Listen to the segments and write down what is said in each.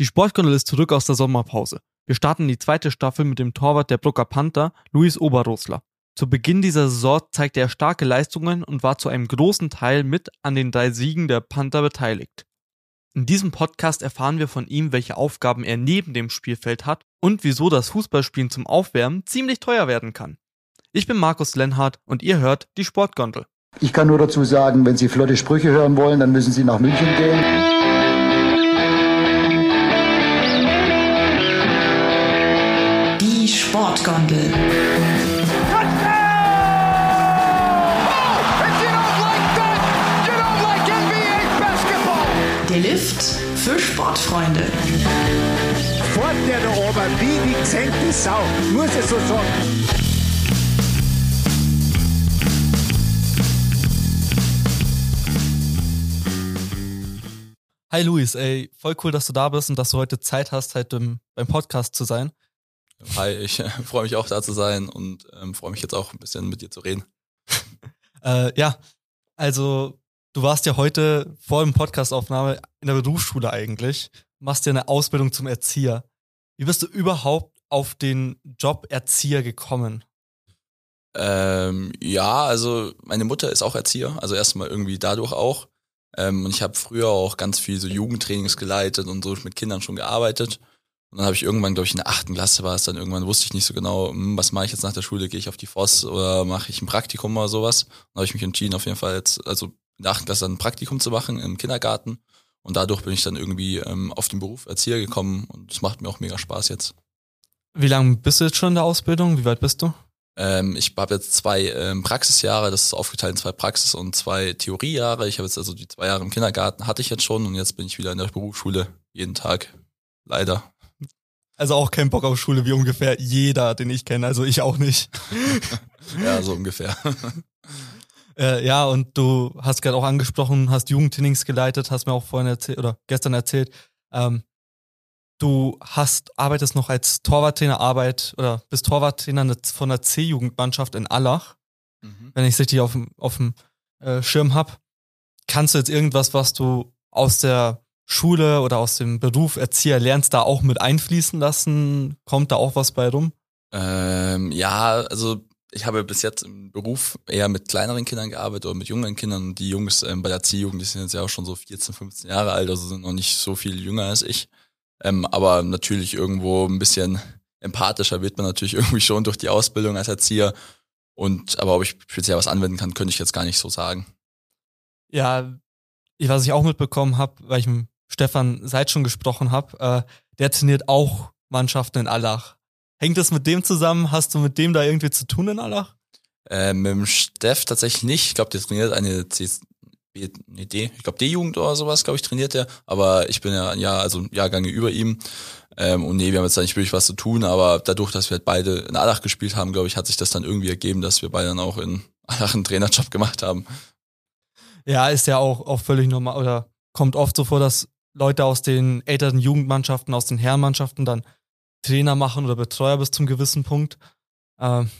Die Sportgondel ist zurück aus der Sommerpause. Wir starten die zweite Staffel mit dem Torwart der Brucker Panther, Luis Oberrosler. Zu Beginn dieser Saison zeigte er starke Leistungen und war zu einem großen Teil mit an den drei Siegen der Panther beteiligt. In diesem Podcast erfahren wir von ihm, welche Aufgaben er neben dem Spielfeld hat und wieso das Fußballspielen zum Aufwärmen ziemlich teuer werden kann. Ich bin Markus Lenhardt und ihr hört die Sportgondel. Ich kann nur dazu sagen, wenn Sie flotte Sprüche hören wollen, dann müssen Sie nach München gehen. Sportgondel. Der Lift für Sportfreunde. Fort der da oben, wie die gesenkte Sau, muss ich so sagen. Hi Luis, ey, voll cool, dass du da bist und dass du heute Zeit hast, halt beim Podcast zu sein. Hi, ich äh, freue mich auch da zu sein und ähm, freue mich jetzt auch ein bisschen mit dir zu reden. Äh, ja, also du warst ja heute vor dem Podcastaufnahme in der Berufsschule eigentlich, machst ja eine Ausbildung zum Erzieher. Wie bist du überhaupt auf den Job Erzieher gekommen? Ähm, ja, also meine Mutter ist auch Erzieher, also erstmal irgendwie dadurch auch. Ähm, und ich habe früher auch ganz viel so Jugendtrainings geleitet und so mit Kindern schon gearbeitet. Und dann habe ich irgendwann, glaube ich, in der achten Klasse war es dann irgendwann, wusste ich nicht so genau, hm, was mache ich jetzt nach der Schule, gehe ich auf die FOS oder mache ich ein Praktikum oder sowas. Dann habe ich mich entschieden, auf jeden Fall jetzt, also in der achten Klasse dann ein Praktikum zu machen im Kindergarten. Und dadurch bin ich dann irgendwie ähm, auf den Beruf Erzieher gekommen und es macht mir auch mega Spaß jetzt. Wie lange bist du jetzt schon in der Ausbildung? Wie weit bist du? Ähm, ich habe jetzt zwei ähm, Praxisjahre, das ist aufgeteilt in zwei Praxis- und zwei Theoriejahre. Ich habe jetzt also die zwei Jahre im Kindergarten hatte ich jetzt schon und jetzt bin ich wieder in der Berufsschule jeden Tag. Leider. Also auch kein Bock auf Schule wie ungefähr jeder, den ich kenne. Also ich auch nicht. ja, so ungefähr. äh, ja, und du hast gerade auch angesprochen, hast Jugendtrainings geleitet, hast mir auch vorhin erzählt oder gestern erzählt. Ähm, du hast, arbeitest noch als Torwarttrainer Arbeit oder bist Torwarttrainer von der C-Jugendmannschaft in Allach, mhm. wenn ich es richtig auf, auf dem äh, Schirm hab. Kannst du jetzt irgendwas, was du aus der Schule oder aus dem Beruf Erzieher lernst, da auch mit einfließen lassen? Kommt da auch was bei rum? Ähm, ja, also ich habe bis jetzt im Beruf eher mit kleineren Kindern gearbeitet oder mit jüngeren Kindern. Die Jungs ähm, bei der C-Jugend, die sind jetzt ja auch schon so 14, 15 Jahre alt, also sind noch nicht so viel jünger als ich. Ähm, aber natürlich irgendwo ein bisschen empathischer wird man natürlich irgendwie schon durch die Ausbildung als Erzieher. Und aber ob ich speziell was anwenden kann, könnte ich jetzt gar nicht so sagen. Ja, was ich auch mitbekommen habe, weil ich Stefan Seid schon gesprochen habe, äh, der trainiert auch Mannschaften in Allach. Hängt das mit dem zusammen? Hast du mit dem da irgendwie zu tun in Allach? Äh, mit dem Steff tatsächlich nicht. Ich glaube, der trainiert eine C nee, D, ich glaube D-Jugend oder sowas, glaube ich, trainiert er. Aber ich bin ja, ja, also Jahrgänge über ihm. Ähm, und nee, wir haben jetzt da nicht wirklich was zu tun, aber dadurch, dass wir halt beide in Allach gespielt haben, glaube ich, hat sich das dann irgendwie ergeben, dass wir beide dann auch in Allach einen Trainerjob gemacht haben. Ja, ist ja auch, auch völlig normal oder kommt oft so vor, dass Leute aus den älteren Jugendmannschaften, aus den Herrenmannschaften dann Trainer machen oder Betreuer bis zum gewissen Punkt. Ähm,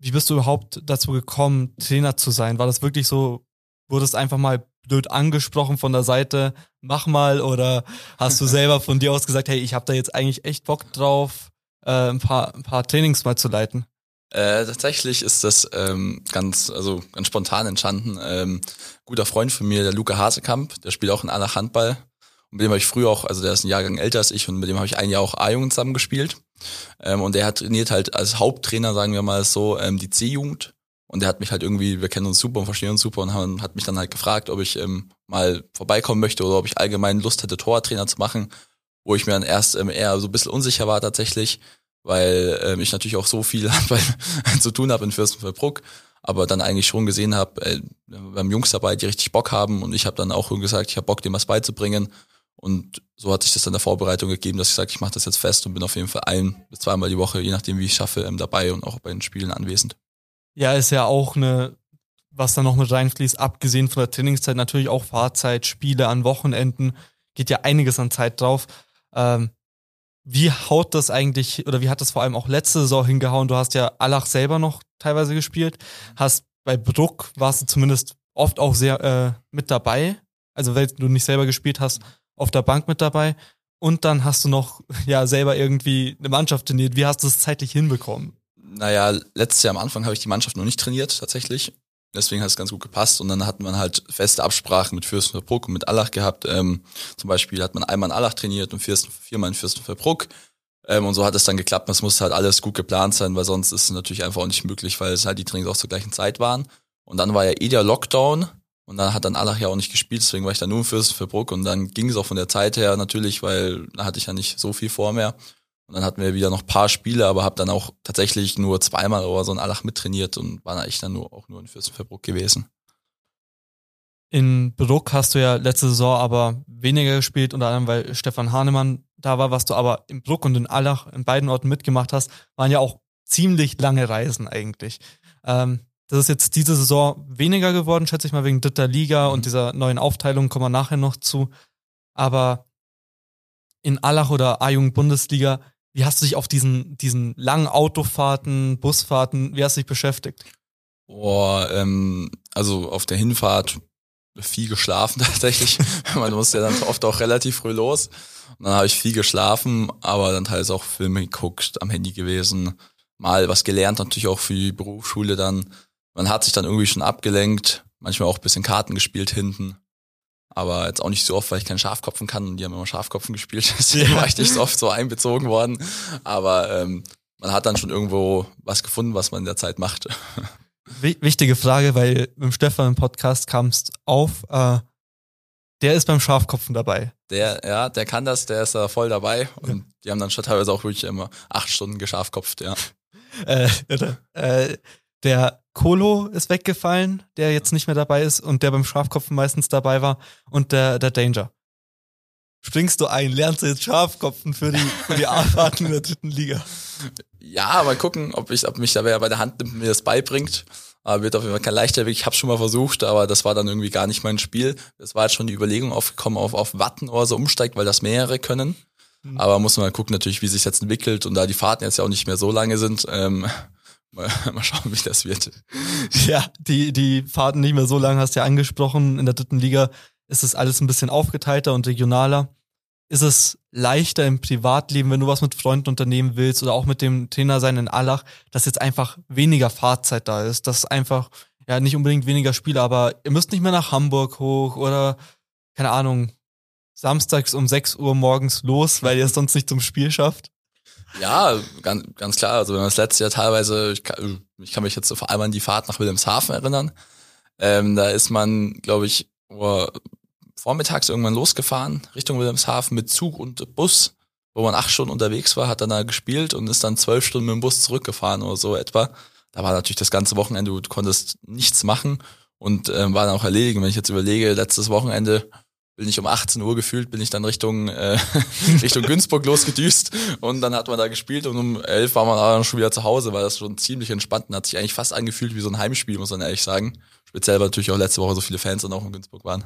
wie bist du überhaupt dazu gekommen, Trainer zu sein? War das wirklich so, wurdest einfach mal blöd angesprochen von der Seite, mach mal, oder hast du selber von dir aus gesagt, hey, ich habe da jetzt eigentlich echt Bock drauf, äh, ein, paar, ein paar Trainings mal zu leiten? Äh, tatsächlich ist das ähm, ganz, also ganz spontan entstanden. Ähm, guter Freund von mir, der Luca Hasekamp, der spielt auch in aller Handball. Und mit dem habe ich früher auch, also der ist ein Jahrgang älter als ich und mit dem habe ich ein Jahr auch A-Jugend zusammen gespielt. Ähm, und der hat trainiert halt als Haupttrainer, sagen wir mal so, ähm, die C-Jugend. Und der hat mich halt irgendwie, wir kennen uns super und verstehen uns super und haben, hat mich dann halt gefragt, ob ich ähm, mal vorbeikommen möchte oder ob ich allgemein Lust hätte, Tortrainer zu machen, wo ich mir dann erst ähm, eher so ein bisschen unsicher war tatsächlich, weil ähm, ich natürlich auch so viel zu tun habe in Fürstenfeldbruck, aber dann eigentlich schon gesehen habe, äh, wir haben Jungs dabei, die richtig Bock haben und ich habe dann auch gesagt, ich habe Bock, dem was beizubringen und so hat sich das dann der Vorbereitung gegeben, dass ich sage, ich mache das jetzt fest und bin auf jeden Fall ein bis zweimal die Woche, je nachdem wie ich schaffe, ähm, dabei und auch bei den Spielen anwesend. Ja, ist ja auch eine, was da noch mit reinfließt, abgesehen von der Trainingszeit, natürlich auch Fahrzeit, Spiele an Wochenenden, geht ja einiges an Zeit drauf. Ähm, wie haut das eigentlich, oder wie hat das vor allem auch letzte Saison hingehauen? Du hast ja Allach selber noch teilweise gespielt, hast bei Bruck warst du zumindest oft auch sehr äh, mit dabei. Also wenn du nicht selber gespielt hast, auf der Bank mit dabei und dann hast du noch ja selber irgendwie eine Mannschaft trainiert. Wie hast du es zeitlich hinbekommen? Naja, letztes Jahr am Anfang habe ich die Mannschaft noch nicht trainiert tatsächlich. Deswegen hat es ganz gut gepasst. Und dann hat man halt feste Absprachen mit Fürstenfeldbruck und mit Allach gehabt. Ähm, zum Beispiel hat man einmal in Allach trainiert und Fürsten, viermal in Fürstenfeldbruck. Ähm, und so hat es dann geklappt. Es muss halt alles gut geplant sein, weil sonst ist es natürlich einfach auch nicht möglich, weil es halt die Trainings auch zur gleichen Zeit waren. Und dann war ja eh der Lockdown. Und dann hat dann Allach ja auch nicht gespielt, deswegen war ich dann nur in Fürstenfeldbruck und dann ging es auch von der Zeit her natürlich, weil da hatte ich ja nicht so viel vor mehr. Und dann hatten wir wieder noch paar Spiele, aber habe dann auch tatsächlich nur zweimal oder so in Allach mittrainiert und war eigentlich dann nur, auch nur in Fürstenfeldbruck gewesen. In Bruck hast du ja letzte Saison aber weniger gespielt, unter anderem weil Stefan Hahnemann da war, was du aber in Bruck und in Allach in beiden Orten mitgemacht hast, waren ja auch ziemlich lange Reisen eigentlich. Ähm, das ist jetzt diese Saison weniger geworden, schätze ich mal, wegen dritter Liga mhm. und dieser neuen Aufteilung kommen wir nachher noch zu. Aber in Allach oder A-Jugend Bundesliga, wie hast du dich auf diesen, diesen langen Autofahrten, Busfahrten, wie hast du dich beschäftigt? Boah, ähm, also auf der Hinfahrt viel geschlafen tatsächlich. Man muss ja dann oft auch relativ früh los. Und dann habe ich viel geschlafen, aber dann teils auch Filme geguckt, am Handy gewesen, mal was gelernt, natürlich auch für die Berufsschule dann man hat sich dann irgendwie schon abgelenkt, manchmal auch bisschen Karten gespielt hinten. Aber jetzt auch nicht so oft, weil ich keinen Schafkopfen kann und die haben immer Schafkopfen gespielt, deswegen war ich nicht so oft so einbezogen worden. Aber ähm, man hat dann schon irgendwo was gefunden, was man in der Zeit macht. Wichtige Frage, weil mit dem Stefan im Podcast kamst auf, äh, der ist beim Schafkopfen dabei. Der, ja, der kann das, der ist da voll dabei. Und ja. die haben dann schon teilweise auch wirklich immer acht Stunden geschafkopft, ja. äh, äh, der Kolo ist weggefallen, der jetzt nicht mehr dabei ist und der beim Schafkopfen meistens dabei war und der, der Danger. Springst du ein, lernst du jetzt Schafkopfen für die, für die Fahrten in der dritten Liga? Ja, mal gucken, ob ich, ob mich da wer bei der Hand nimmt, mir das beibringt. Aber wird auf jeden Fall kein leichter Weg. Ich habe schon mal versucht, aber das war dann irgendwie gar nicht mein Spiel. Das war jetzt schon die Überlegung aufgekommen, auf, auf Watten oder so umsteigt, weil das mehrere können. Mhm. Aber muss man mal gucken natürlich, wie sich jetzt entwickelt und da die Fahrten jetzt ja auch nicht mehr so lange sind, ähm, Mal, mal schauen, wie das wird. Ja, die, die Fahrten nicht mehr so lang hast du ja angesprochen. In der dritten Liga ist es alles ein bisschen aufgeteilter und regionaler. Ist es leichter im Privatleben, wenn du was mit Freunden unternehmen willst oder auch mit dem Trainer sein in Allach, dass jetzt einfach weniger Fahrzeit da ist, dass einfach, ja, nicht unbedingt weniger Spiele, aber ihr müsst nicht mehr nach Hamburg hoch oder, keine Ahnung, samstags um 6 Uhr morgens los, weil ihr es sonst nicht zum Spiel schafft? Ja, ganz, ganz klar. Also wenn man das letzte Jahr teilweise, ich kann, ich kann mich jetzt so vor allem an die Fahrt nach Wilhelmshaven erinnern. Ähm, da ist man, glaube ich, oh, vormittags irgendwann losgefahren Richtung Wilhelmshaven mit Zug und Bus, wo man acht Stunden unterwegs war, hat dann da gespielt und ist dann zwölf Stunden mit dem Bus zurückgefahren oder so etwa. Da war natürlich das ganze Wochenende, du konntest nichts machen und ähm, war dann auch erledigen. Wenn ich jetzt überlege, letztes Wochenende bin ich um 18 Uhr gefühlt, bin ich dann Richtung, äh, Richtung Günzburg losgedüst und dann hat man da gespielt und um 11 war man dann schon wieder zu Hause, weil das schon ziemlich entspannt und hat sich eigentlich fast angefühlt wie so ein Heimspiel, muss man ehrlich sagen. Speziell, weil natürlich auch letzte Woche so viele Fans dann auch in Günzburg waren.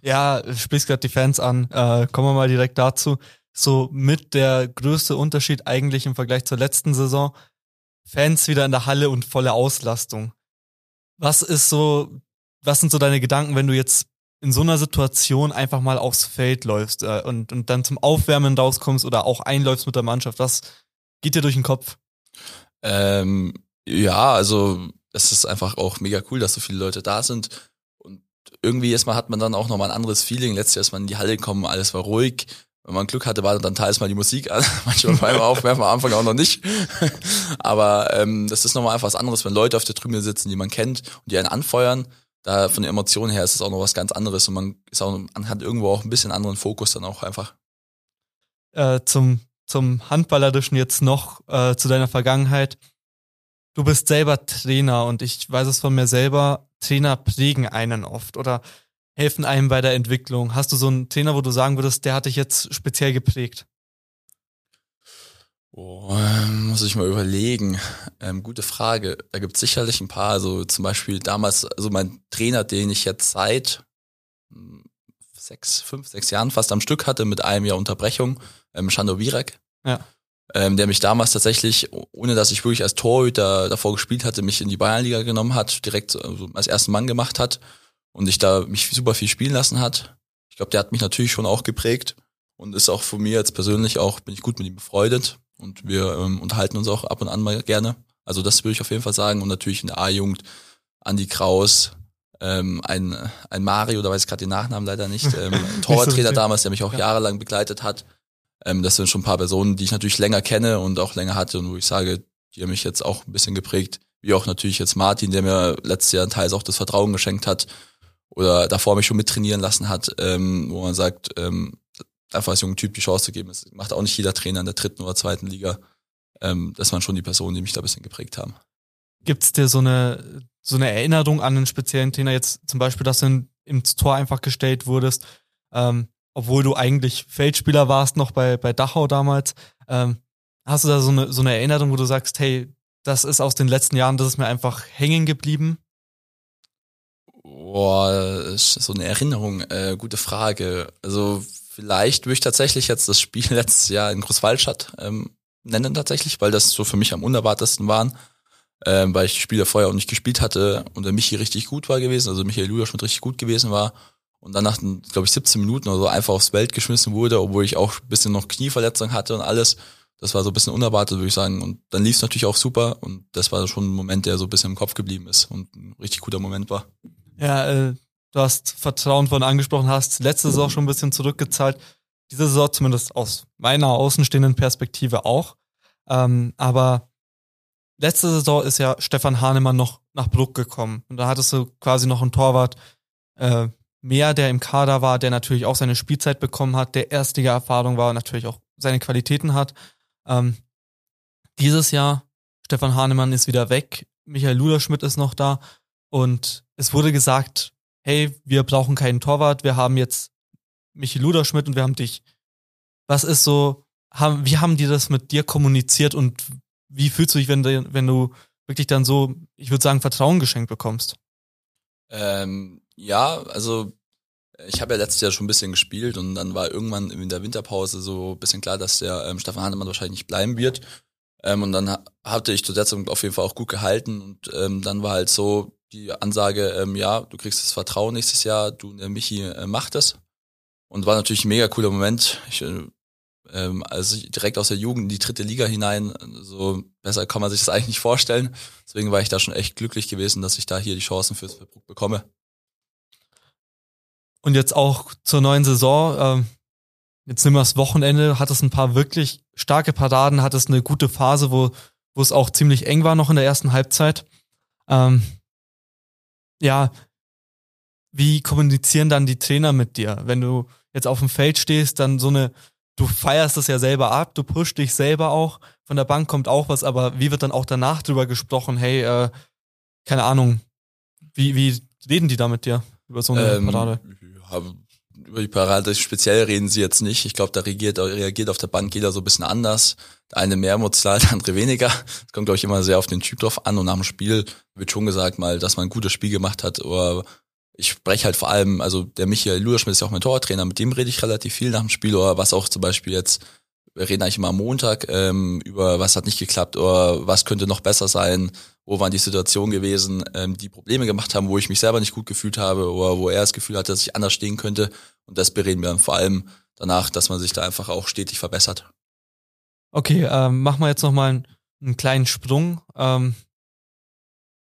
Ja, sprichst gerade die Fans an. Äh, kommen wir mal direkt dazu. So mit der größte Unterschied eigentlich im Vergleich zur letzten Saison. Fans wieder in der Halle und volle Auslastung. Was ist so, was sind so deine Gedanken, wenn du jetzt in so einer Situation einfach mal aufs Feld läufst äh, und, und dann zum Aufwärmen rauskommst oder auch einläufst mit der Mannschaft? Was geht dir durch den Kopf? Ähm, ja, also es ist einfach auch mega cool, dass so viele Leute da sind. Und irgendwie erstmal hat man dann auch nochmal ein anderes Feeling. Letztes Jahr ist man in die Halle gekommen, alles war ruhig. Wenn man Glück hatte, war dann teils mal die Musik an. Manchmal beim Aufwärmen am Anfang auch noch nicht. Aber ähm, das ist nochmal einfach was anderes, wenn Leute auf der Tribüne sitzen, die man kennt und die einen anfeuern da von der Emotion her ist es auch noch was ganz anderes und man ist auch, man hat irgendwo auch ein bisschen anderen Fokus dann auch einfach. Äh, zum, zum Handballerischen jetzt noch äh, zu deiner Vergangenheit. Du bist selber Trainer und ich weiß es von mir selber, Trainer prägen einen oft oder helfen einem bei der Entwicklung. Hast du so einen Trainer, wo du sagen würdest, der hat dich jetzt speziell geprägt? Oh, muss ich mal überlegen. Ähm, gute Frage. Da gibt es sicherlich ein paar. Also zum Beispiel damals, also mein Trainer, den ich jetzt seit hm, sechs, fünf, sechs Jahren fast am Stück hatte, mit einem Jahr Unterbrechung, ähm, Shando Virak. Ja. Ähm, der mich damals tatsächlich, ohne dass ich wirklich als Torhüter davor gespielt hatte, mich in die Bayernliga genommen hat, direkt also als ersten Mann gemacht hat und ich da mich super viel spielen lassen hat. Ich glaube, der hat mich natürlich schon auch geprägt. und ist auch von mir jetzt persönlich auch, bin ich gut mit ihm befreundet und wir ähm, unterhalten uns auch ab und an mal gerne. Also das würde ich auf jeden Fall sagen und natürlich in der A-Jugend Andi Kraus, ähm, ein, ein Mario, da weiß ich gerade den Nachnamen leider nicht, ähm, Torwarttrainer damals, der mich auch ja. jahrelang begleitet hat. Ähm, das sind schon ein paar Personen, die ich natürlich länger kenne und auch länger hatte und wo ich sage, die haben mich jetzt auch ein bisschen geprägt. Wie auch natürlich jetzt Martin, der mir letztes Jahr teils auch das Vertrauen geschenkt hat oder davor mich schon mittrainieren lassen hat, ähm, wo man sagt, ähm, einfach als jungen Typ die Chance zu geben. Das macht auch nicht jeder Trainer in der dritten oder zweiten Liga. Ähm, das waren schon die Personen, die mich da ein bisschen geprägt haben. Gibt's dir so eine, so eine Erinnerung an einen speziellen Trainer? Jetzt zum Beispiel, dass du in, ins Tor einfach gestellt wurdest, ähm, obwohl du eigentlich Feldspieler warst noch bei, bei Dachau damals. Ähm, hast du da so eine, so eine Erinnerung, wo du sagst, hey, das ist aus den letzten Jahren, das ist mir einfach hängen geblieben? Boah, so eine Erinnerung, äh, gute Frage. Also vielleicht würde ich tatsächlich jetzt das Spiel letztes Jahr in Großwaldstadt ähm, nennen tatsächlich, weil das so für mich am unerwartesten waren ähm, weil ich die Spiele vorher auch nicht gespielt hatte und der Michi richtig gut war gewesen, also Michael Luderschmidt richtig gut gewesen war und dann nach, glaube ich, 17 Minuten oder so einfach aufs Feld geschmissen wurde, obwohl ich auch ein bisschen noch Knieverletzung hatte und alles. Das war so ein bisschen unerwartet, würde ich sagen. Und dann lief es natürlich auch super und das war schon ein Moment, der so ein bisschen im Kopf geblieben ist und ein richtig guter Moment war. Ja, äh, du hast Vertrauen von angesprochen, hast letzte Saison schon ein bisschen zurückgezahlt. Diese Saison zumindest aus meiner außenstehenden Perspektive auch. Ähm, aber letzte Saison ist ja Stefan Hahnemann noch nach Bruck gekommen. Und da hattest du quasi noch einen Torwart äh, mehr, der im Kader war, der natürlich auch seine Spielzeit bekommen hat, der erstige Erfahrung war und natürlich auch seine Qualitäten hat. Ähm, dieses Jahr, Stefan Hahnemann ist wieder weg, Michael Luderschmidt ist noch da und es wurde gesagt, hey, wir brauchen keinen Torwart, wir haben jetzt Michael Luderschmidt und wir haben dich. Was ist so, haben, wie haben die das mit dir kommuniziert und wie fühlst du dich, wenn du, wenn du wirklich dann so, ich würde sagen, Vertrauen geschenkt bekommst? Ähm, ja, also ich habe ja letztes Jahr schon ein bisschen gespielt und dann war irgendwann in der Winterpause so ein bisschen klar, dass der ähm, Stefan Hahnemann wahrscheinlich nicht bleiben wird. Ähm, und dann hatte ich zu der Zeit auf jeden Fall auch gut gehalten und ähm, dann war halt so die Ansage, ähm, ja, du kriegst das Vertrauen nächstes Jahr, du der Michi äh, macht das. Und war natürlich ein mega cooler Moment. Ich äh, also direkt aus der Jugend in die dritte Liga hinein. So besser kann man sich das eigentlich nicht vorstellen. Deswegen war ich da schon echt glücklich gewesen, dass ich da hier die Chancen fürs Verbruch bekomme. Und jetzt auch zur neuen Saison. Ähm, jetzt nehmen wir das Wochenende, hat es ein paar wirklich starke Paraden, hat es eine gute Phase, wo, wo es auch ziemlich eng war noch in der ersten Halbzeit. Ähm, ja, wie kommunizieren dann die Trainer mit dir? Wenn du jetzt auf dem Feld stehst, dann so eine du feierst es ja selber ab, du pusht dich selber auch. Von der Bank kommt auch was, aber wie wird dann auch danach drüber gesprochen? Hey, äh, keine Ahnung, wie, wie reden die da mit dir über so eine ähm, Parade? Ja, über die Parade speziell reden sie jetzt nicht. Ich glaube, da reagiert, reagiert auf der Bank jeder so ein bisschen anders. Der eine mehr emotional, der andere weniger. Es kommt, glaube ich, immer sehr auf den Typ drauf an. Und nach dem Spiel wird schon gesagt mal, dass man ein gutes Spiel gemacht hat oder ich spreche halt vor allem, also der Michael Luderschmidt ist ja auch mein Torwarttrainer, mit dem rede ich relativ viel nach dem Spiel oder was auch zum Beispiel jetzt, wir reden eigentlich immer am Montag ähm, über was hat nicht geklappt oder was könnte noch besser sein, wo waren die Situationen gewesen, ähm, die Probleme gemacht haben, wo ich mich selber nicht gut gefühlt habe oder wo er das Gefühl hatte, dass ich anders stehen könnte und das bereden wir dann vor allem danach, dass man sich da einfach auch stetig verbessert. Okay, ähm, machen wir jetzt nochmal einen, einen kleinen Sprung. Ähm,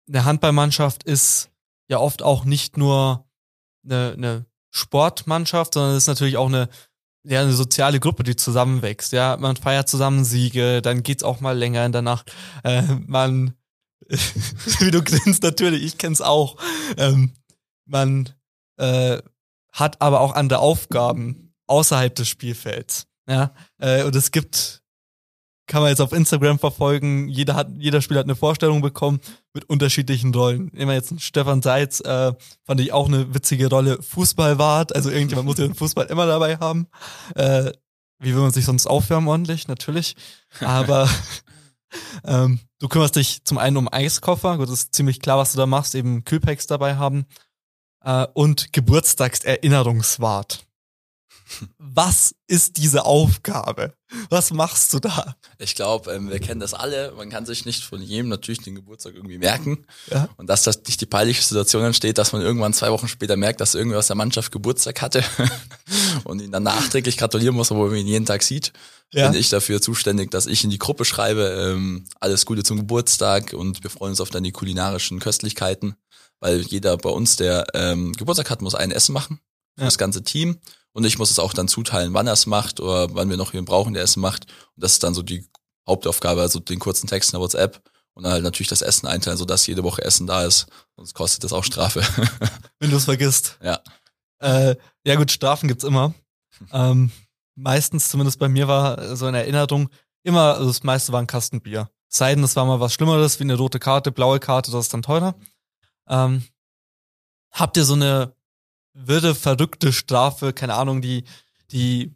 eine Handballmannschaft ist ja oft auch nicht nur eine, eine Sportmannschaft, sondern es ist natürlich auch eine, ja, eine soziale Gruppe, die zusammenwächst. Ja, man feiert zusammen Siege, dann geht's auch mal länger in der Nacht. Äh, man, wie du grinst, natürlich, ich kenn's auch. Ähm, man äh, hat aber auch andere Aufgaben außerhalb des Spielfelds. Ja, äh, und es gibt kann man jetzt auf Instagram verfolgen. Jeder hat, jeder Spieler hat eine Vorstellung bekommen mit unterschiedlichen Rollen. Immer jetzt Stefan Seitz, äh, fand ich auch eine witzige Rolle. Fußballwart, also irgendjemand muss ja den Fußball immer dabei haben. Äh, wie will man sich sonst aufwärmen ordentlich? Natürlich. Aber ähm, du kümmerst dich zum einen um Eiskoffer, gut, das ist ziemlich klar, was du da machst, eben Kühlpacks dabei haben. Äh, und Geburtstagserinnerungswart. Was ist diese Aufgabe? Was machst du da? Ich glaube, ähm, wir kennen das alle. Man kann sich nicht von jedem natürlich den Geburtstag irgendwie merken. Ja. Und dass das nicht die peinliche Situation entsteht, dass man irgendwann zwei Wochen später merkt, dass irgendwer aus der Mannschaft Geburtstag hatte und ihn dann nachträglich gratulieren muss, obwohl man ihn jeden Tag sieht, Ja. bin ich dafür zuständig, dass ich in die Gruppe schreibe, ähm, alles Gute zum Geburtstag und wir freuen uns auf dann die kulinarischen Köstlichkeiten, weil jeder bei uns, der ähm, Geburtstag hat, muss ein Essen machen Ja. das ganze Team. Und ich muss es auch dann zuteilen, wann er es macht oder wann wir noch jemanden brauchen, der es macht. Und das ist dann so die Hauptaufgabe, also den kurzen Text in der WhatsApp und dann halt natürlich das Essen einteilen, sodass jede Woche Essen da ist. Sonst kostet das auch Strafe. Wenn du es vergisst. ja. Äh, ja gut, Strafen gibt's immer. Ähm, meistens, zumindest bei mir war so in Erinnerung, immer, also das meiste war ein Kasten Bier. Es Sei denn, es war mal was Schlimmeres, wie eine rote Karte, blaue Karte, das ist dann teurer. Ähm, habt ihr so eine wirre, verrückte Strafe, keine Ahnung, die, die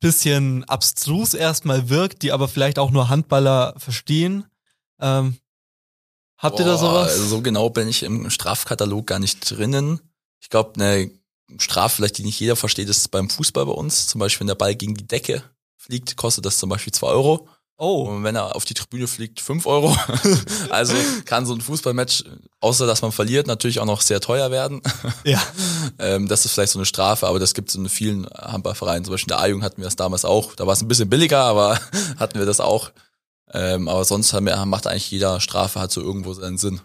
bisschen abstrus erstmal wirkt, die aber vielleicht auch nur Handballer verstehen? Ähm, habt ihr da Boah, sowas? also So genau bin ich im Strafkatalog gar nicht drinnen. Ich glaube, eine Strafe, vielleicht die nicht jeder versteht, ist beim Fußball bei uns. Zum Beispiel, wenn der Ball gegen die Decke fliegt, kostet das zum Beispiel zwei Euro. Oh, Und wenn er auf die Tribüne fliegt, fünf Euro. also kann so ein Fußballmatch, außer dass man verliert, natürlich auch noch sehr teuer werden. ja. Ähm, das ist vielleicht so eine Strafe, aber das gibt es in vielen Handballvereinen. Zum Beispiel in der A-Jugend hatten wir das damals auch. Da war es ein bisschen billiger, aber hatten wir das auch. Ähm, aber sonst haben wir, macht eigentlich jeder Strafe hat so irgendwo seinen Sinn.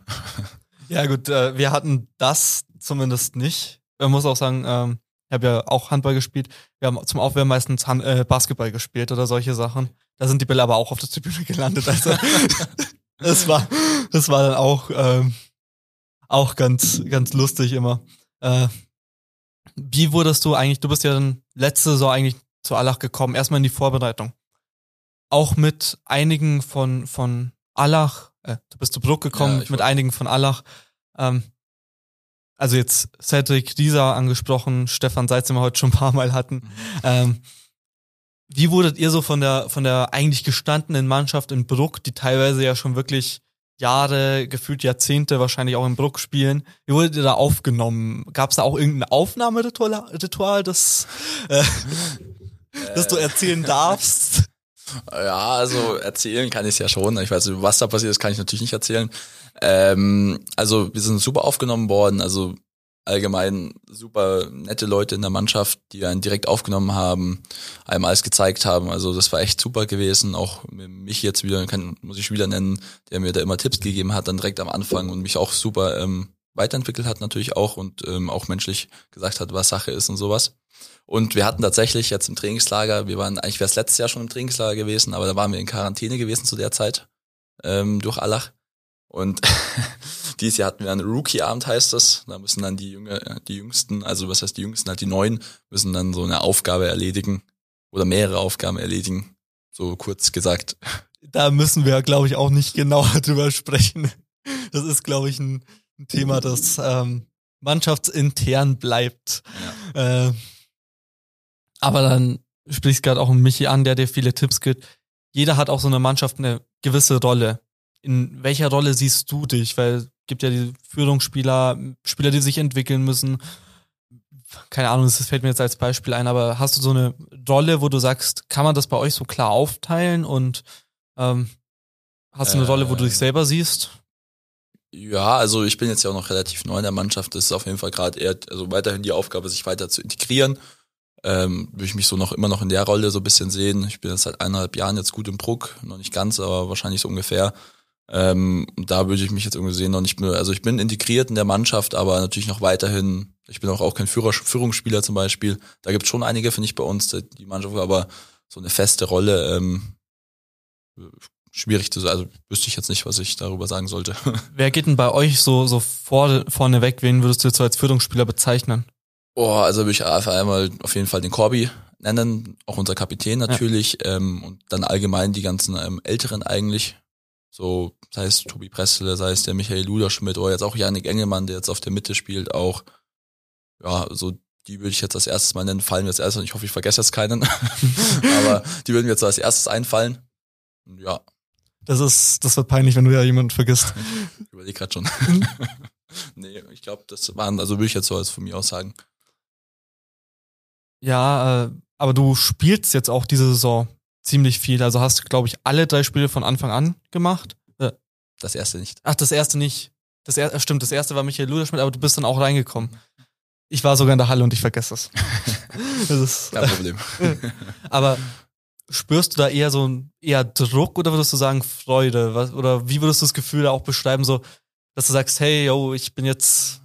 Ja gut, äh, wir hatten das zumindest nicht. Man muss auch sagen, ähm, ich habe ja auch Handball gespielt. Wir haben zum Aufwärmen meistens Han äh, Basketball gespielt oder solche Sachen. Da sind die Bälle aber auch auf der Tribüne gelandet. Also das war, das war dann auch ähm, auch ganz ganz lustig immer. Äh, wie wurdest du eigentlich? Du bist ja dann letzte Saison eigentlich zu Allach gekommen. Erstmal in die Vorbereitung. Auch mit einigen von von Allach. Äh, du bist zu Bruck gekommen Ja, mit einigen von Allach. Ähm, also jetzt Cedric Rieser angesprochen, Stefan Seitz, den wir heute schon ein paar Mal hatten. Ähm, wie wurdet ihr so von der, von der eigentlich gestandenen Mannschaft in Bruck, die teilweise ja schon wirklich Jahre, gefühlt Jahrzehnte wahrscheinlich auch in Bruck spielen, wie wurdet ihr da aufgenommen? Gab es da auch irgendein Aufnahmeritual, Ritual, das, äh, das du erzählen darfst? Ja, also erzählen kann ich ja schon. Ich weiß was da passiert ist, kann ich natürlich nicht erzählen. Ähm, also wir sind super aufgenommen worden. Also allgemein super nette Leute in der Mannschaft, die einen direkt aufgenommen haben, einem alles gezeigt haben. Also das war echt super gewesen. Auch mich jetzt wieder, kann, muss ich wieder nennen, der mir da immer Tipps gegeben hat, dann direkt am Anfang und mich auch super ähm, weiterentwickelt hat natürlich auch und ähm, auch menschlich gesagt hat, was Sache ist und sowas. Und wir hatten tatsächlich jetzt im Trainingslager, wir waren, eigentlich wäre es letztes Jahr schon im Trainingslager gewesen, aber da waren wir in Quarantäne gewesen zu der Zeit, ähm, durch Allach. Und dieses Jahr hatten wir einen Rookie-Abend, heißt das. Da müssen dann die Jünger, die Jüngsten, also was heißt die Jüngsten, halt die Neuen, müssen dann so eine Aufgabe erledigen oder mehrere Aufgaben erledigen. So kurz gesagt. Da müssen wir, glaube ich, auch nicht genauer drüber sprechen. Das ist, glaube ich, ein, ein Thema, das ähm, mannschaftsintern bleibt. Äh, aber dann sprichst gerade auch Michi an, der dir viele Tipps gibt. Jeder hat auch so eine Mannschaft eine gewisse Rolle. In welcher Rolle siehst du dich? Weil es gibt ja die Führungsspieler, Spieler, die sich entwickeln müssen. Keine Ahnung, das fällt mir jetzt als Beispiel ein, aber hast du so eine Rolle, wo du sagst, kann man das bei euch so klar aufteilen und ähm, hast du eine Rolle, wo du dich Äh, selber siehst? Ja, also ich bin jetzt ja auch noch relativ neu in der Mannschaft. Das ist auf jeden Fall gerade eher, also weiterhin die Aufgabe, sich weiter zu integrieren. Ähm, würde ich mich so noch immer noch in der Rolle so ein bisschen sehen. Ich bin jetzt seit eineinhalb Jahren jetzt gut im Bruck, noch nicht ganz, aber wahrscheinlich so ungefähr. Ähm, da würde ich mich jetzt irgendwie sehen, noch nicht mehr. Also ich bin integriert in der Mannschaft, aber natürlich noch weiterhin. Ich bin auch, auch kein Führer, Führungsspieler zum Beispiel. Da gibt es schon einige, finde ich, bei uns, die- Mannschaft, aber so eine feste Rolle, ähm, schwierig zu sagen. Also wüsste ich jetzt nicht, was ich darüber sagen sollte. Wer geht denn bei euch so, so vor, vorne weg? Wen würdest du jetzt so als Führungsspieler bezeichnen? Boah, also würde ich auf einmal auf jeden Fall den Corby nennen, auch unser Kapitän natürlich, ähm, und dann allgemein die ganzen ähm, Älteren eigentlich. So, sei es Tobi Pressle, sei es der Michael Luderschmidt oder jetzt auch Janik Engelmann, der jetzt auf der Mitte spielt, auch. Ja, so die würde ich jetzt als erstes mal nennen, fallen mir als erstes, und ich hoffe, ich vergesse jetzt keinen. Aber die würden mir jetzt als erstes einfallen. Ja, Das ist, das wird peinlich, wenn du ja jemanden vergisst. ich überlege gerade schon. nee, ich glaube, das waren, also würde ich jetzt so als von mir aus sagen. Ja, äh, aber du spielst jetzt auch diese Saison ziemlich viel. Also hast, glaube ich, alle drei Spiele von Anfang an gemacht. Äh, Das erste nicht. ach, das erste nicht. Das er, stimmt, das erste war Michael Luderschmidt, aber du bist dann auch reingekommen. Ich war sogar in der Halle und ich vergesse es. das ist, Kein Problem. aber spürst du da eher so ein eher Druck oder würdest du sagen Freude? Was, oder wie würdest du das Gefühl da auch beschreiben, so, dass du sagst, hey, yo, ich bin jetzt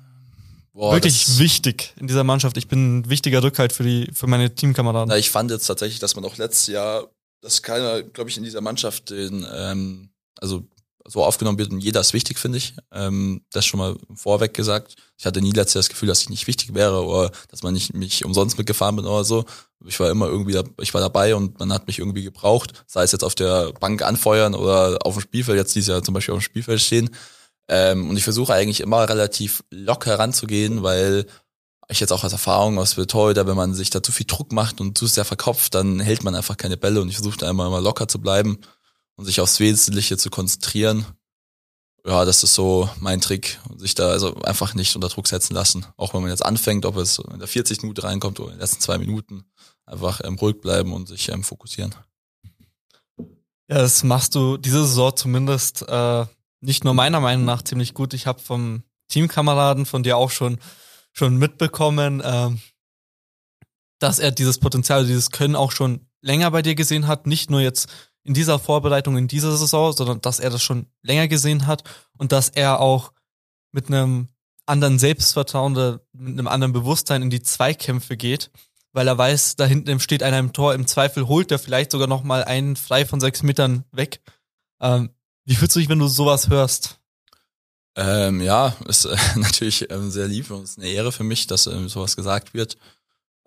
Boah, wirklich wichtig in dieser Mannschaft. Ich bin ein wichtiger Rückhalt für die, für meine Teamkameraden. Na, ich fand jetzt tatsächlich, dass man auch letztes Jahr, dass keiner, glaube ich, in dieser Mannschaft den, ähm, also so aufgenommen wird und jeder ist wichtig, finde ich. Ähm, das schon mal vorweg gesagt. Ich hatte nie letztes Jahr das Gefühl, dass ich nicht wichtig wäre oder dass man nicht mich umsonst mitgefahren bin oder so. Ich war immer irgendwie, da, ich war dabei und man hat mich irgendwie gebraucht, sei es jetzt auf der Bank anfeuern oder auf dem Spielfeld, jetzt dieses Jahr zum Beispiel auf dem Spielfeld stehen. Ähm, und ich versuche eigentlich immer relativ locker ranzugehen, weil ich jetzt auch aus Erfahrung aus Torhüter, wenn man sich da zu viel Druck macht und zu sehr verkopft, dann hält man einfach keine Bälle und ich versuche immer, immer locker zu bleiben und sich aufs Wesentliche zu konzentrieren. Ja, das ist so mein Trick, sich da also einfach nicht unter Druck setzen lassen. Auch wenn man jetzt anfängt, ob es in der 40. Minute reinkommt oder in den letzten zwei Minuten, einfach ähm, ruhig bleiben und sich ähm, fokussieren. Ja, das machst du diese Saison zumindest äh, nicht nur meiner Meinung nach ziemlich gut. Ich habe vom Teamkameraden von dir auch schon schon mitbekommen, ähm, dass er dieses Potenzial, dieses Können auch schon länger bei dir gesehen hat. Nicht nur jetzt in dieser Vorbereitung in dieser Saison, sondern dass er das schon länger gesehen hat und dass er auch mit einem anderen Selbstvertrauen oder mit einem anderen Bewusstsein in die Zweikämpfe geht, weil er weiß, da hinten steht einer im Tor, im Zweifel holt er vielleicht sogar noch mal einen frei von sechs Metern weg. Ähm, wie fühlst du dich, wenn du sowas hörst? Ähm, ja, ist äh, natürlich ähm, sehr lieb und ist eine Ehre für mich, dass ähm, sowas gesagt wird.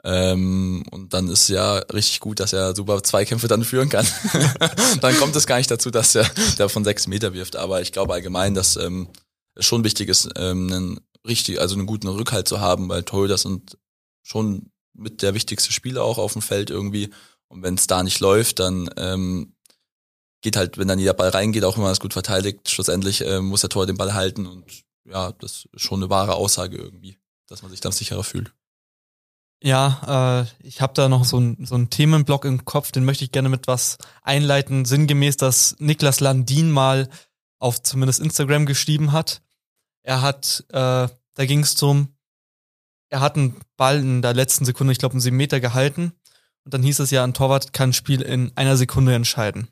Ähm, und dann ist ja richtig gut, dass er super Zweikämpfe dann führen kann. dann kommt es gar nicht dazu, dass er der von sechs Meter wirft. Aber ich glaube allgemein, dass ähm, es schon wichtig ist, ähm, einen richtig, also einen guten Rückhalt zu haben, weil Torhüter sind schon mit der wichtigste Spieler auch auf dem Feld irgendwie. Und wenn es da nicht läuft, dann ähm, geht halt, wenn dann jeder Ball reingeht, auch wenn man es gut verteidigt, schlussendlich äh, muss der Tor den Ball halten und ja, das ist schon eine wahre Aussage irgendwie, dass man sich dann sicherer fühlt. Ja, äh, ich habe da noch so ein so ein Themenblock im Kopf, den möchte ich gerne mit was einleiten, sinngemäß, dass Niklas Landin mal auf zumindest Instagram geschrieben hat. Er hat, äh, da ging es zum, er hat einen Ball in der letzten Sekunde, ich glaube, einen 7 Meter gehalten. Und dann hieß es ja, ein Torwart kann ein Spiel in einer Sekunde entscheiden.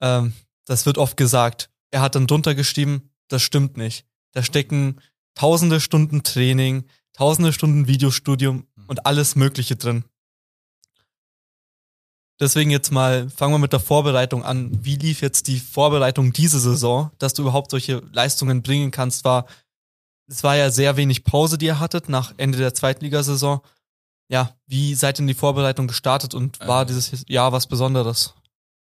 Ähm, das wird oft gesagt. Er hat dann drunter geschrieben, das stimmt nicht. Da stecken tausende Stunden Training, tausende Stunden Videostudium und alles Mögliche drin. Deswegen jetzt mal, fangen wir mit der Vorbereitung an. Wie lief jetzt die Vorbereitung diese Saison, dass du überhaupt solche Leistungen bringen kannst? War, es war ja sehr wenig Pause, die ihr hattet nach Ende der Zweitligasaison. Ja, wie seid ihr in die Vorbereitung gestartet und war Ähm. dieses Jahr was Besonderes?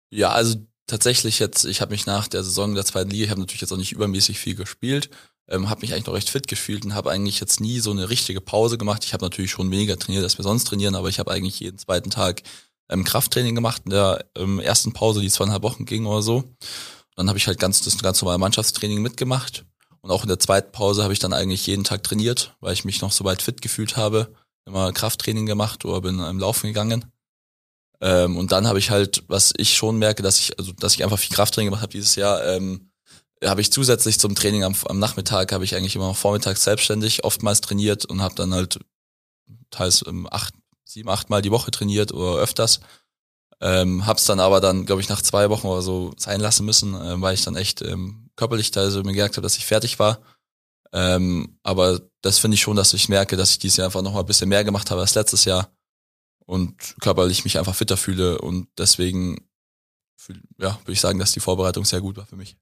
Ja, also tatsächlich jetzt, ich habe mich nach der Saison der zweiten Liga, ich habe natürlich jetzt auch nicht übermäßig viel gespielt, ähm, habe mich eigentlich noch recht fit gefühlt und habe eigentlich jetzt nie so eine richtige Pause gemacht. Ich habe natürlich schon weniger trainiert, als wir sonst trainieren, aber ich habe eigentlich jeden zweiten Tag ähm, Krafttraining gemacht in der ähm, ersten Pause, die zweieinhalb Wochen ging oder so. Dann habe ich halt ganz das ganz normale Mannschaftstraining mitgemacht und auch in der zweiten Pause habe ich dann eigentlich jeden Tag trainiert, weil ich mich noch so weit fit gefühlt habe. Immer Krafttraining gemacht oder bin im Laufen gegangen. Ähm, und dann habe ich halt, was ich schon merke, dass ich, also dass ich einfach viel Krafttraining gemacht habe dieses Jahr, ähm, habe ich zusätzlich zum Training am, am Nachmittag, habe ich eigentlich immer noch vormittags selbstständig oftmals trainiert und habe dann halt teils ähm, acht, sieben, acht Mal die Woche trainiert oder öfters. Ähm, hab's dann aber dann, glaube ich, nach zwei Wochen oder so sein lassen müssen, äh, weil ich dann echt ähm, körperlich teilweise mir gemerkt habe, dass ich fertig war. Ähm, aber das finde ich schon, dass ich merke, dass ich dieses Jahr einfach noch mal ein bisschen mehr gemacht habe als letztes Jahr und körperlich mich einfach fitter fühle und deswegen ja, würde ich sagen, dass die Vorbereitung sehr gut war für mich.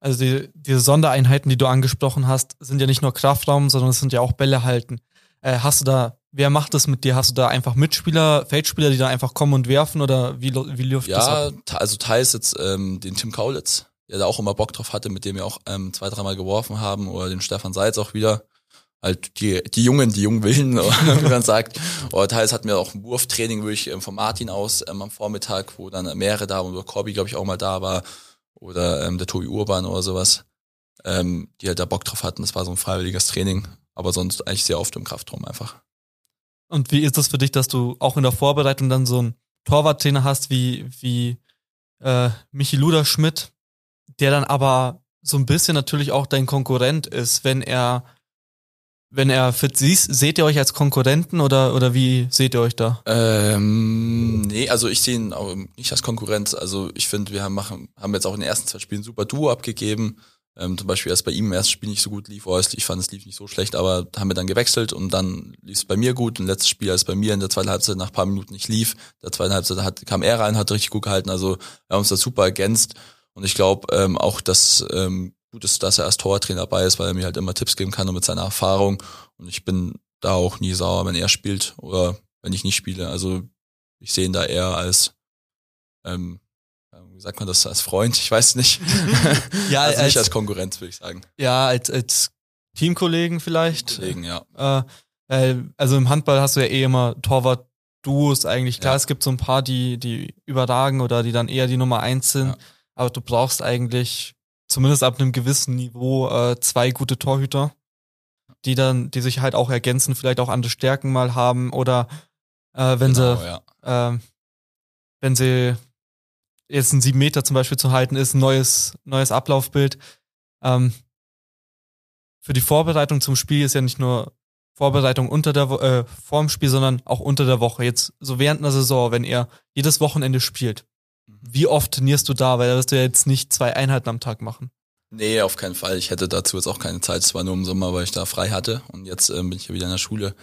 Also die, diese Sondereinheiten, die du angesprochen hast, sind ja nicht nur Kraftraum, sondern es sind ja auch Bälle halten. Äh, hast du da, wer macht das mit dir? Hast du da einfach Mitspieler, Feldspieler, die da einfach kommen und werfen oder wie, wie läuft das Ja, ab? te- also teils jetzt ähm, den Tim Kaulitz, der da auch immer Bock drauf hatte, mit dem wir auch ähm, zwei, dreimal geworfen haben, oder den Stefan Seitz auch wieder. Halt die, die Jungen, die jungen Willen, oder wie man sagt. Oder teils hatten wir auch ein Wurftraining wirklich ähm, von Martin aus ähm, am Vormittag, wo dann mehrere da waren, wo Corby, glaube ich, auch mal da war. Oder ähm, der Tobi Urban oder sowas, ähm, die halt da Bock drauf hatten. Das war so ein freiwilliges Training, aber sonst eigentlich sehr oft im Kraftraum einfach. Und wie ist das für dich, dass du auch in der Vorbereitung dann so einen Torwarttrainer hast wie, wie äh, Michi Luderschmidt, der dann aber so ein bisschen natürlich auch dein Konkurrent ist, wenn er wenn er fit siehst, seht ihr euch als Konkurrenten oder, oder wie seht ihr euch da? Ähm, nee, also ich sehe ihn auch nicht als Konkurrenz. Also ich finde, wir haben, machen, haben jetzt auch in den ersten zwei Spielen super Duo abgegeben. Ähm, zum Beispiel erst bei ihm im ersten Spiel nicht so gut lief, ich fand es lief nicht so schlecht, aber haben wir dann gewechselt und dann lief es bei mir gut. Und letztes Spiel, als bei mir in der zweiten Halbzeit nach paar Minuten nicht lief, der zweiten Halbzeit hat, kam er rein, hat richtig gut gehalten. Also wir haben uns da super ergänzt. Und ich glaube ähm, auch, dass ähm, gut ist, dass er als Torwarttrainer dabei ist, weil er mir halt immer Tipps geben kann und mit seiner Erfahrung. Und ich bin da auch nie sauer, wenn er spielt oder wenn ich nicht spiele. Also ich sehe ihn da eher als ähm, wie sagt man das als Freund? Ich weiß nicht. ja, also nicht als, als Konkurrenz, würde ich sagen. Ja, als, als Teamkollegen vielleicht. Kollegen, ja. Äh, also im Handball hast du ja eh immer Torwart-Duos eigentlich. Klar, ja. es gibt so ein paar, die, die überragen oder die dann eher die Nummer eins sind. Ja. Aber du brauchst eigentlich zumindest ab einem gewissen Niveau äh, zwei gute Torhüter, die dann, die sich halt auch ergänzen, vielleicht auch andere Stärken mal haben oder äh, wenn genau, sie, ja. äh, wenn sie jetzt ein sieben Meter zum Beispiel zu halten ist, ein neues, neues Ablaufbild. Ähm, für die Vorbereitung zum Spiel ist ja nicht nur Vorbereitung unter der äh, vorm Spiel, sondern auch unter der Woche. Jetzt so während einer Saison, wenn ihr jedes Wochenende spielt, wie oft trainierst du da? Weil da wirst du ja jetzt nicht zwei Einheiten am Tag machen. Nee, auf keinen Fall. Ich hätte dazu jetzt auch keine Zeit. Es war nur im Sommer, weil ich da frei hatte. Und jetzt ähm, bin ich ja wieder in der Schule.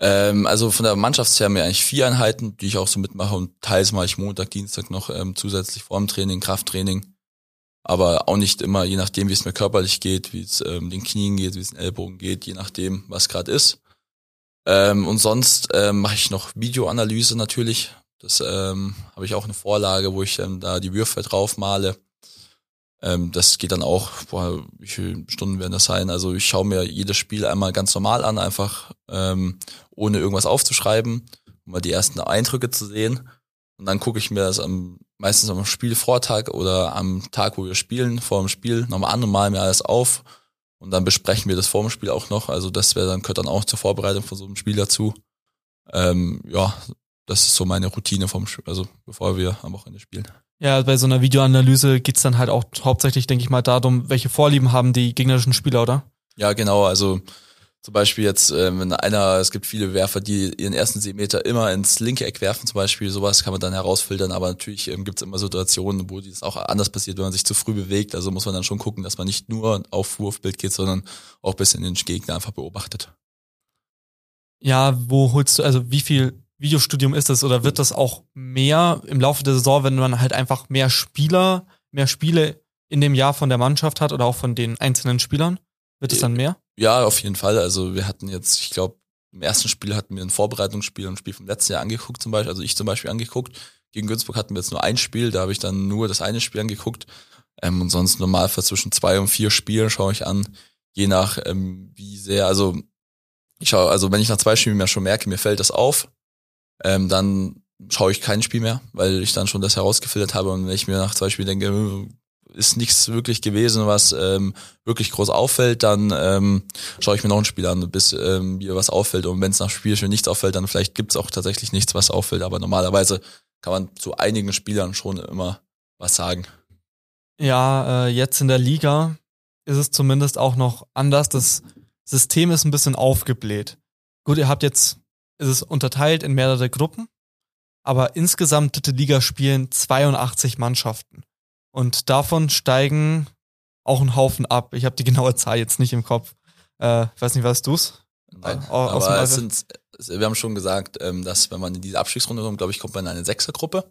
Ähm, also von der Mannschaftsher haben wir eigentlich vier Einheiten, die ich auch so mitmache. Und teils mache ich Montag, Dienstag noch ähm, zusätzlich Formtraining, Krafttraining. Aber auch nicht immer, je nachdem, wie es mir körperlich geht, wie es ähm, den Knien geht, wie es den Ellbogen geht, je nachdem, was gerade ist. Ähm, und sonst ähm, mache ich noch Videoanalyse natürlich. Das ähm, habe ich auch eine Vorlage, wo ich ähm, da die Würfe drauf male. Ähm, das geht dann auch, boah, wie viele Stunden werden das sein? Also ich schaue mir jedes Spiel einmal ganz normal an, einfach ähm, ohne irgendwas aufzuschreiben, um mal die ersten Eindrücke zu sehen. Und dann gucke ich mir das am, meistens am Spielvortag oder am Tag, wo wir spielen, vor dem Spiel nochmal an und male mir alles auf. Und dann besprechen wir das vor dem Spiel auch noch. Also das wäre dann gehört dann auch zur Vorbereitung von so einem Spiel dazu. Ähm, ja, das ist so meine Routine vom Spiel, also bevor wir am Wochenende spielen. Ja, bei so einer Videoanalyse geht's dann halt auch hauptsächlich, denke ich mal, darum, welche Vorlieben haben die gegnerischen Spieler, oder? Ja, genau. Also zum Beispiel jetzt, äh, wenn einer, es gibt viele Werfer, die ihren ersten Seemeter immer ins linke Eck werfen, zum Beispiel, sowas kann man dann herausfiltern, aber natürlich ähm, gibt es immer Situationen, wo das auch anders passiert, wenn man sich zu früh bewegt. Also muss man dann schon gucken, dass man nicht nur auf Wurfbild geht, sondern auch bis in den Gegner einfach beobachtet. Ja, wo holst du, also wie viel Videostudium ist es oder wird das auch mehr im Laufe der Saison, wenn man halt einfach mehr Spieler, mehr Spiele in dem Jahr von der Mannschaft hat oder auch von den einzelnen Spielern? Wird es dann mehr? Ja, auf jeden Fall. Also wir hatten jetzt, ich glaube, im ersten Spiel hatten wir ein Vorbereitungsspiel und ein Spiel vom letzten Jahr angeguckt zum Beispiel, also ich zum Beispiel angeguckt. Gegen Günzburg hatten wir jetzt nur ein Spiel, da habe ich dann nur das eine Spiel angeguckt. Ähm, und sonst normal für zwischen zwei und vier Spielen schaue ich an, je nach ähm, wie sehr, also ich schaue, also wenn ich nach zwei Spielen mir schon merke, mir fällt das auf, ähm, dann schaue ich kein Spiel mehr, weil ich dann schon das herausgefiltert habe und wenn ich mir nach zwei Spielen denke, äh, ist nichts wirklich gewesen, was ähm, wirklich groß auffällt, dann ähm, schaue ich mir noch ein Spiel an, bis ähm, mir was auffällt. Und wenn es nach Spielchen nichts auffällt, dann vielleicht gibt es auch tatsächlich nichts, was auffällt. Aber normalerweise kann man zu einigen Spielern schon immer was sagen. Ja, äh, jetzt in der Liga ist es zumindest auch noch anders. Das System ist ein bisschen aufgebläht. Gut, ihr habt jetzt ist es unterteilt in mehrere Gruppen, aber insgesamt dritte Liga spielen 82 Mannschaften. Und davon steigen auch ein Haufen ab. Ich habe die genaue Zahl jetzt nicht im Kopf. Äh, ich weiß nicht, was du's? Nein, äh, aber es sind, wir haben schon gesagt, ähm, dass wenn man in diese Abstiegsrunde kommt, glaube ich, kommt man in eine Sechsergruppe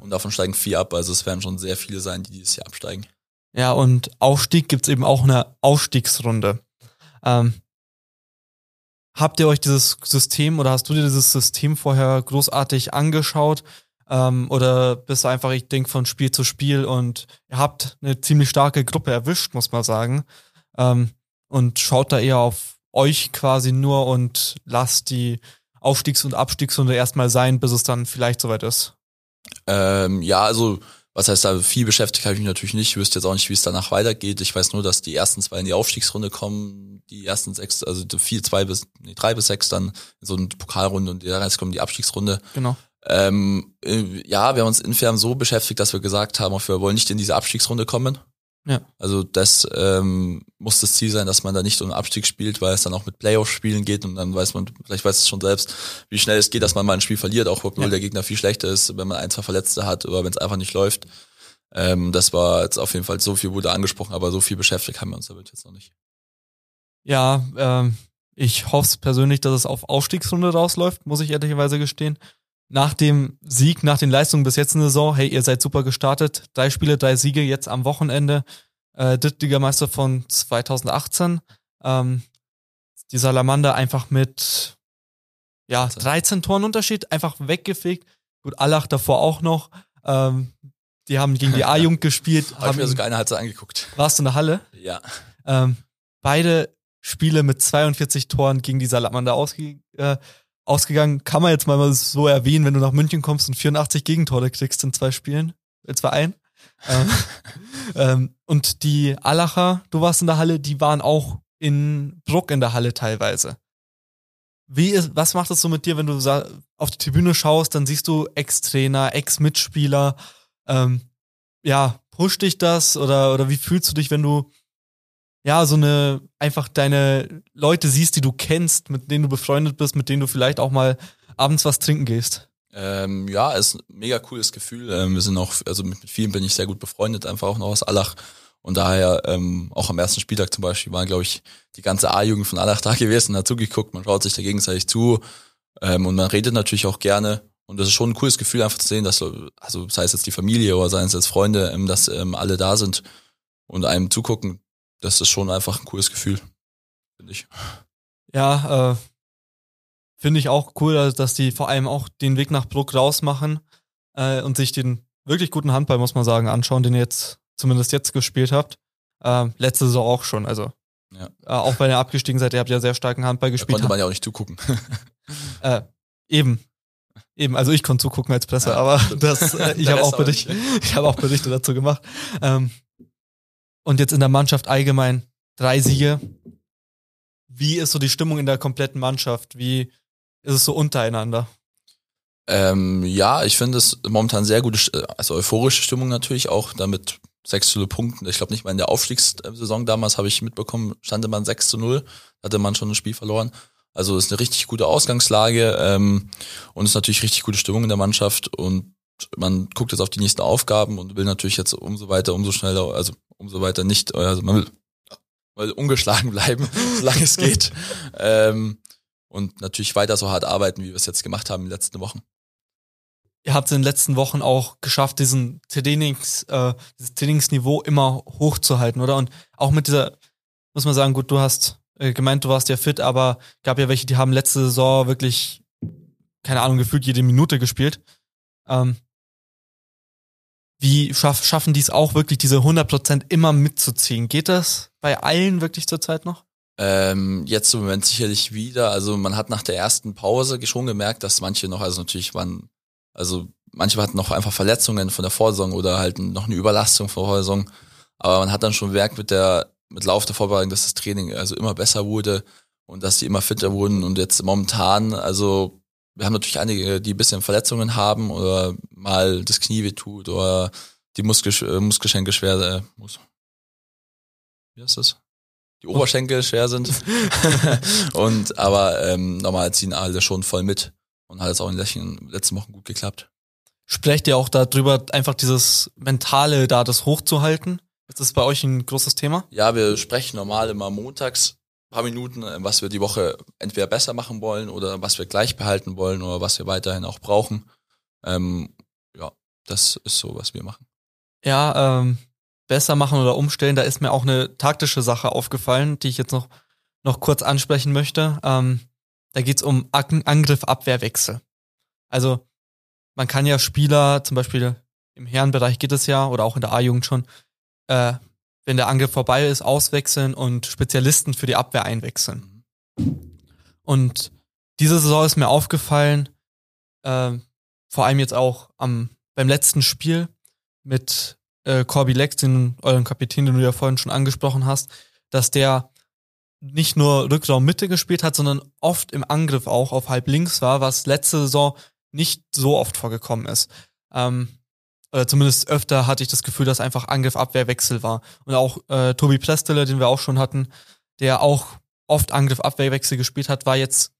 und davon steigen vier ab. Also es werden schon sehr viele sein, die dieses Jahr absteigen. Ja, und Aufstieg gibt's eben auch eine Aufstiegsrunde. Ähm, Habt ihr euch dieses System oder hast du dir dieses System vorher großartig angeschaut? Ähm, oder bist du einfach, ich denke, von Spiel zu Spiel und ihr habt eine ziemlich starke Gruppe erwischt, muss man sagen. Ähm, und schaut da eher auf euch quasi nur und lasst die Aufstiegs- und Abstiegsrunde erstmal sein, bis es dann vielleicht soweit ist. Ähm, ja, also Was heißt da, viel beschäftigt habe ich mich natürlich nicht. Ich wüsste jetzt auch nicht, wie es danach weitergeht. Ich weiß nur, dass die ersten zwei in die Aufstiegsrunde kommen, die ersten sechs, also vier, zwei bis, nee, drei bis sechs dann in so eine Pokalrunde und die Rest kommen in die Abstiegsrunde. Genau. Ähm, äh, ja, wir haben uns insofern so beschäftigt, dass wir gesagt haben, wir wollen nicht in diese Abstiegsrunde kommen. Ja. Also das ähm, muss das Ziel sein, dass man da nicht um Abstieg spielt, weil es dann auch mit Playoff-Spielen geht und dann weiß man, vielleicht weiß es schon selbst, wie schnell es geht, dass man mal ein Spiel verliert, auch obwohl Ja. der Gegner viel schlechter ist, wenn man ein, zwei Verletzte hat oder wenn es einfach nicht läuft. Ähm, das war jetzt auf jeden Fall so viel wurde angesprochen, aber so viel beschäftigt haben wir uns damit jetzt noch nicht. Ja, ähm, ich hoffe persönlich, dass es auf Aufstiegsrunde rausläuft, muss ich ehrlicherweise gestehen. Nach dem Sieg, nach den Leistungen bis jetzt in der Saison, hey, ihr seid super gestartet. Drei Spiele, drei Siege jetzt am Wochenende. Äh, Drittligameister von 2018. Ähm, die Salamander einfach mit ja, 13. 13 Toren Unterschied, einfach weggefegt. Gut, Allach davor auch noch. Ähm, die haben gegen die A-Jugend gespielt. Ich haben mir sogar eine Halbzeit angeguckt. warst du in der Halle? Ja. Ähm, beide Spiele mit 42 Toren gegen die Salamander ausge äh, ausgegangen. Kann man jetzt mal so erwähnen, wenn du nach München kommst und 84 Gegentore kriegst in zwei Spielen. Äh, zwei ein. ähm, ähm, und die Allacher, du warst in der Halle, die waren auch in Bruck in der Halle teilweise. Wie ist, was macht das so mit dir, wenn du auf die Tribüne schaust, dann siehst du Ex-Trainer, Ex-Mitspieler, ähm, ja, pusht dich das oder, oder wie fühlst du dich, wenn du ja, so eine, einfach deine Leute siehst, die du kennst, mit denen du befreundet bist, mit denen du vielleicht auch mal abends was trinken gehst. Ähm, ja, ist ein mega cooles Gefühl. Ähm, wir sind auch, also mit vielen bin ich sehr gut befreundet, einfach auch noch aus Allach. Und daher, ähm, auch am ersten Spieltag zum Beispiel, waren, glaube ich, die ganze A-Jugend von Allach da gewesen, hat zugeguckt, man schaut sich da gegenseitig zu ähm, und man redet natürlich auch gerne. Und das ist schon ein cooles Gefühl, einfach zu sehen, dass, so- also sei es jetzt die Familie oder seien es jetzt Freunde, ähm, dass ähm, alle da sind und einem zugucken. Das ist schon einfach ein cooles Gefühl, finde ich. Ja, äh, finde ich auch cool, dass- dass die vor allem auch den Weg nach Bruck rausmachen äh, und sich den wirklich guten Handball, muss man sagen, anschauen, den ihr jetzt zumindest jetzt gespielt habt. Ähm, letzte Saison auch schon, also Ja. äh, auch wenn ihr abgestiegen seid, ihr habt ja sehr starken Handball Da gespielt. konnte man ja auch nicht zugucken. Äh, eben. Eben, also ich konnte zugucken als Presse, Ja, aber das, äh, ich habe auch ich habe auch Berichte dazu gemacht. Ähm, und jetzt in der Mannschaft allgemein drei Siege. Wie ist so die Stimmung in der kompletten Mannschaft? Wie ist es so untereinander? Ähm, ja, ich finde es momentan sehr gute, St- also euphorische Stimmung natürlich auch, damit 6 zu 0 Punkten. Ich glaube nicht mal in der Aufstiegssaison damals habe ich mitbekommen, stande man 6 zu 0, hatte man schon ein Spiel verloren. Also ist eine richtig gute Ausgangslage ähm, und ist natürlich richtig gute Stimmung in der Mannschaft und man guckt jetzt auf die nächsten Aufgaben und will natürlich jetzt umso weiter, umso schneller, also umso weiter nicht, also man will, will ungeschlagen bleiben, solange es geht. Ähm, und natürlich weiter so hart arbeiten, wie wir es jetzt gemacht haben in den letzten Wochen. Ihr habt es in den letzten Wochen auch geschafft, diesen Trainings, äh, dieses Trainingsniveau immer hochzuhalten, oder? Und auch mit dieser, muss man sagen, gut, du hast äh, gemeint, du warst ja fit, aber gab ja welche, die haben letzte Saison wirklich, keine Ahnung, gefühlt jede Minute gespielt. Ähm, wie schaff, schaffen die es auch wirklich, diese 100% immer mitzuziehen? Geht das bei allen wirklich zurzeit noch? Ähm, jetzt im Moment sicherlich wieder. Also man hat nach der ersten Pause schon gemerkt, dass manche noch, also natürlich waren, also manche hatten noch einfach Verletzungen von der Vorsaison oder halt noch eine Überlastung von der Vorsaison. Aber man hat dann schon gemerkt mit der, mit Lauf der Vorbereitung, dass das Training also immer besser wurde und dass die immer fitter wurden und jetzt momentan, also wir haben natürlich einige, die ein bisschen Verletzungen haben oder mal das Knie wehtut oder die Muskel, äh, Muskelschenkel schwer, äh, Mus wie heißt das? Die Oberschenkel schwer sind. und aber ähm, normal ziehen alle schon voll mit und hat jetzt auch in den letzten, Wochen gut geklappt. Sprecht ihr auch darüber, einfach dieses Mentale da, das hochzuhalten? Ist das bei euch ein großes Thema? Ja, wir sprechen normal immer montags paar Minuten, äh, was wir die Woche entweder besser machen wollen oder was wir gleich behalten wollen oder was wir weiterhin auch brauchen. Ähm, ja, das ist so, was wir machen. Ja, ähm, besser machen oder umstellen, da ist mir auch eine taktische Sache aufgefallen, die ich jetzt noch, noch kurz ansprechen möchte. Ähm, da geht's um Ak- Angriff, Abwehr, Wechsel. Also man kann ja Spieler, zum Beispiel im Herrenbereich geht es ja, oder auch in der A-Jugend schon, äh, wenn der Angriff vorbei ist, auswechseln und Spezialisten für die Abwehr einwechseln. Und diese Saison ist mir aufgefallen, äh, vor allem jetzt auch am, beim letzten Spiel, mit äh, Corby Lex, den euren Kapitän, den du ja vorhin schon angesprochen hast, dass der nicht nur Rückraum Mitte gespielt hat, sondern oft im Angriff auch auf halb links war, was letzte Saison nicht so oft vorgekommen ist. Ähm, oder zumindest öfter hatte ich das Gefühl, dass einfach Angriff-Abwehr-Wechsel war. Und auch äh, Tobi Prestele, den wir auch schon hatten, der auch oft Angriff-Abwehrwechsel gespielt hat, war jetzt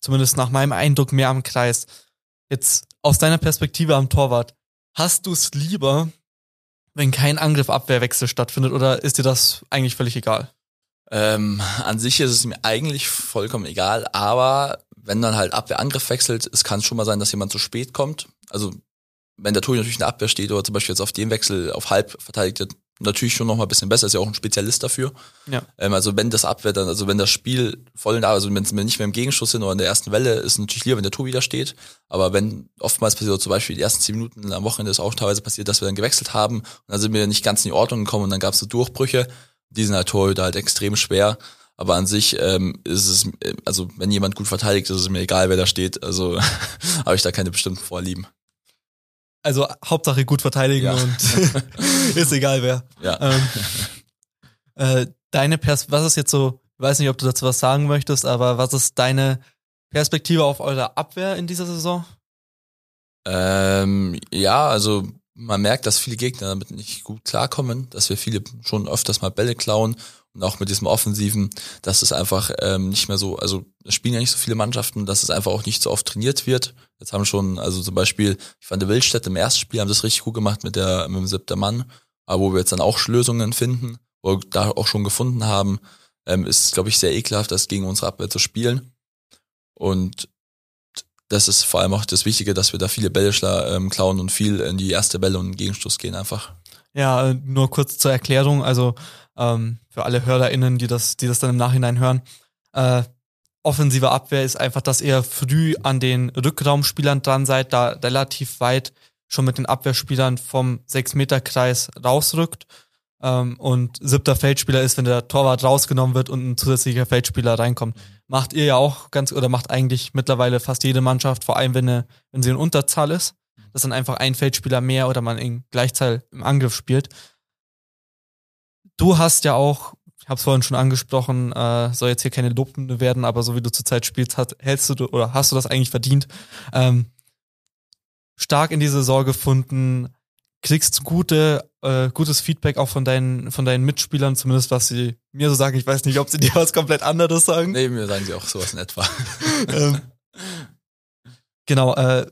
zumindest nach meinem Eindruck mehr am Kreis. Jetzt aus deiner Perspektive am Torwart, hast du es lieber, wenn kein Angriff-Abwehrwechsel stattfindet oder ist dir das eigentlich völlig egal? Ähm, an sich ist es mir eigentlich vollkommen egal, aber wenn dann halt Abwehr-Angriff wechselt, es kann schon mal sein, dass jemand zu spät kommt. Also wenn der Torhüter natürlich in der Abwehr steht oder zum Beispiel jetzt auf dem Wechsel auf halb verteidigt wird, natürlich schon noch mal ein bisschen besser, ist ja auch ein Spezialist dafür. Ja. Ähm, also wenn das Abwehr dann, also wenn das Spiel voll in der, also wenn es nicht mehr im Gegenschuss sind oder in der ersten Welle, ist es natürlich lieber, wenn der Tor wieder steht. Aber wenn oftmals passiert, zum Beispiel die ersten zehn Minuten am Wochenende ist auch teilweise passiert, dass wir dann gewechselt haben und dann sind wir nicht ganz in die Ordnung gekommen und dann gab es so Durchbrüche. Die sind halt Torhüter halt extrem schwer. Aber an sich ähm, ist es, also wenn jemand gut verteidigt, ist es mir egal, wer da steht. Also habe ich da keine bestimmten Vorlieben. Also Hauptsache gut verteidigen Ja. und ist egal wer. Ja. Ähm, äh, deine Pers was ist jetzt so, ich weiß nicht, ob du dazu was sagen möchtest, aber was ist deine Perspektive auf eure Abwehr in dieser Saison? Ähm, ja, also man merkt, dass viele Gegner damit nicht gut klarkommen, dass wir viele schon öfters mal Bälle klauen und auch mit diesem Offensiven, dass es einfach ähm, nicht mehr so, also es spielen ja nicht so viele Mannschaften, dass es einfach auch nicht so oft trainiert wird. Jetzt haben schon, also zum Beispiel, ich fand der Wildstädt im ersten Spiel haben das richtig gut gemacht mit der mit dem siebten Mann, aber wo wir jetzt dann auch Lösungen finden, wo wir da auch schon gefunden haben, ähm, ist, glaube ich, sehr ekelhaft, das gegen unsere Abwehr zu spielen. Und das ist vor allem auch das Wichtige, dass wir da viele Bälle ähm, klauen und viel in die erste Bälle und Gegenstoß gehen einfach. Ja, äh, nur kurz zur Erklärung, also ähm, für alle HörerInnen, die das, die das dann im Nachhinein hören. Äh, offensive Abwehr ist einfach, dass ihr früh an den Rückraumspielern dran seid, da relativ weit schon mit den Abwehrspielern vom 6-Meter-Kreis rausrückt. Ähm, und siebter Feldspieler ist, wenn der Torwart rausgenommen wird und ein zusätzlicher Feldspieler reinkommt. Macht ihr ja auch ganz, oder macht eigentlich mittlerweile fast jede Mannschaft, vor allem wenn, eine, wenn sie in Unterzahl ist, dass dann einfach ein Feldspieler mehr oder man in Gleichzahl im Angriff spielt. Du hast ja auch, ich habe es vorhin schon angesprochen, äh, soll jetzt hier keine Lobende werden, aber so wie du zurzeit spielst, hat, hältst du oder hast du das eigentlich verdient? Ähm, stark in die Saison gefunden, kriegst gute, äh, gutes Feedback auch von deinen, von deinen Mitspielern, zumindest was sie mir so sagen. Ich weiß nicht, ob sie dir was komplett anderes sagen. Nee, mir sagen sie auch sowas in etwa. ähm, genau, äh,